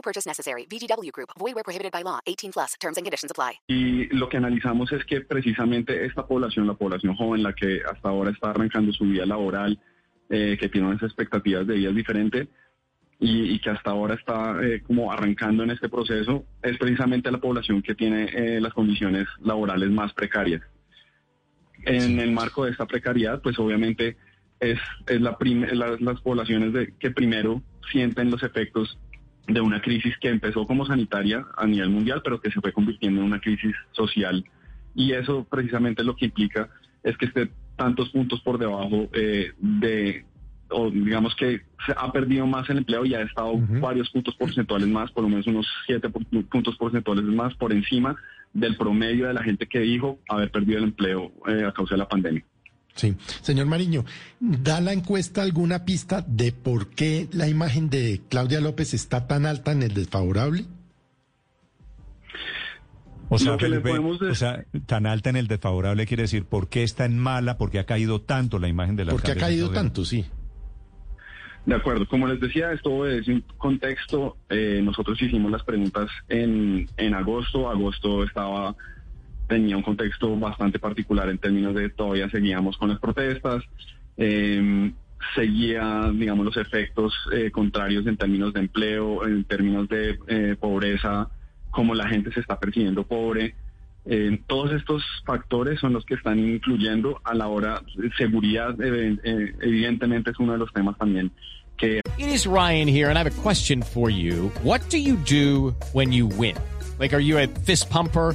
No purchase necessary. VGW Group. Void where prohibited by law. 18 plus. Terms and conditions apply. Y lo que analizamos es que precisamente esta población, la población joven, la que hasta ahora está arrancando su vida laboral, eh, que tiene unas expectativas de vida diferentes y, y que hasta ahora está eh, como arrancando en este proceso, es precisamente la población que tiene eh, las condiciones laborales más precarias. En el marco de esta precariedad, pues obviamente es, es la prim- las, las poblaciones de, que primero sienten los efectos de una crisis que empezó como sanitaria a nivel mundial, pero que se fue convirtiendo en una crisis social. Y eso precisamente lo que implica es que esté tantos puntos por debajo eh, de, o digamos que se ha perdido más el empleo y ha estado varios puntos porcentuales más, por lo menos unos siete pu- puntos porcentuales más por encima del promedio de la gente que dijo haber perdido el empleo eh, a causa de la pandemia. Sí. Señor Mariño, ¿da la encuesta alguna pista de por qué la imagen de Claudia López está tan alta en el desfavorable? O sea, que le Felipe, podemos decir- o sea, tan alta en el desfavorable quiere decir por qué está en mala, por qué ha caído tanto la imagen de la Porque ha caído tanto, sí. De acuerdo, como les decía, esto es un contexto. eh, nosotros hicimos las preguntas en, en agosto. Agosto estaba tenía un contexto bastante particular en términos de todavía seguíamos con las protestas, eh, seguía, digamos, los efectos eh, contrarios en términos de empleo, en términos de eh, pobreza, cómo la gente se está percibiendo pobre. Eh, todos estos factores son los que están influyendo a la hora. Seguridad, eh, evidentemente, es uno de los temas también que It is Ryan here, and I have a question for you. What do you do when you win? Like, are you a fist pumper?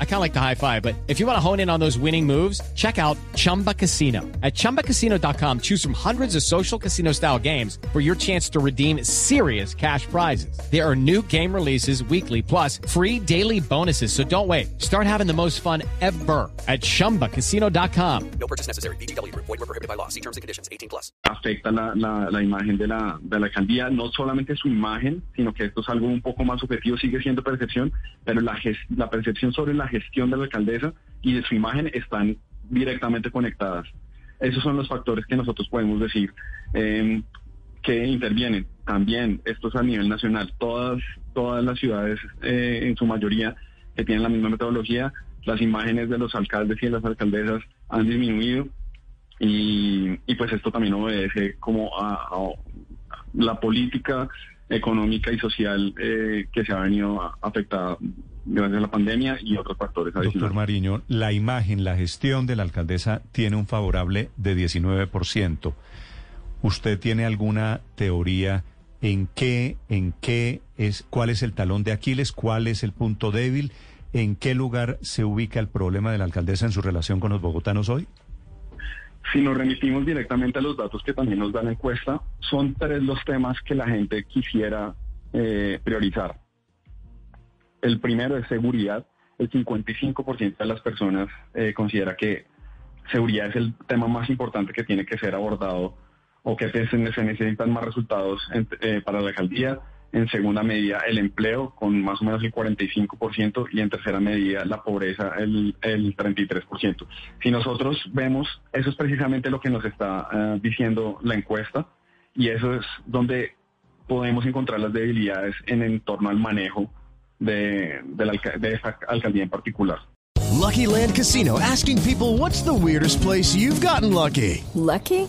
I kind of like the high five, but if you want to hone in on those winning moves, check out Chumba Casino. At chumbacasino.com, choose from hundreds of social casino style games for your chance to redeem serious cash prizes. There are new game releases weekly, plus free daily bonuses. So don't wait. Start having the most fun ever at chumbacasino.com. No purchase necessary. VGW Group. Void where prohibited by law. See terms and conditions. 18 plus. afecta la, la, la imagen de la, de la alcaldía, no solamente su imagen, sino que esto es algo un poco más subjetivo, sigue siendo percepción, pero la, la percepción sobre la gestión de la alcaldesa y de su imagen están directamente conectadas. Esos son los factores que nosotros podemos decir eh, que intervienen. También, esto es a nivel nacional, todas, todas las ciudades, eh, en su mayoría, que tienen la misma metodología, las imágenes de los alcaldes y de las alcaldesas han disminuido y, pues esto también obedece como a, la política económica y social eh, que se ha venido afectada gracias a la pandemia y otros factores Doctor. Mariño, la imagen, la gestión de la alcaldesa tiene un favorable de 19%. ¿Usted tiene alguna teoría en qué, en qué es, cuál es el talón de Aquiles, cuál es el punto débil, en qué lugar se ubica el problema de la alcaldesa en su relación con los bogotanos hoy? Si nos remitimos directamente a los datos que también nos da la encuesta, son tres los temas que la gente quisiera eh, priorizar. El primero es seguridad. El 55% de las personas eh, considera que seguridad es el tema más importante que tiene que ser abordado o que se, necesitan más resultados eh, para la alcaldía. En segunda medida, el empleo con más o menos el 45% y en tercera medida, la pobreza el, el 33%. Si nosotros vemos, eso es precisamente lo que nos está eh, diciendo la encuesta y eso es donde podemos encontrar las debilidades en, en torno al manejo de, de, la de esta alcaldía en particular. Lucky Land Casino asking people what's the weirdest place you've gotten lucky? Lucky?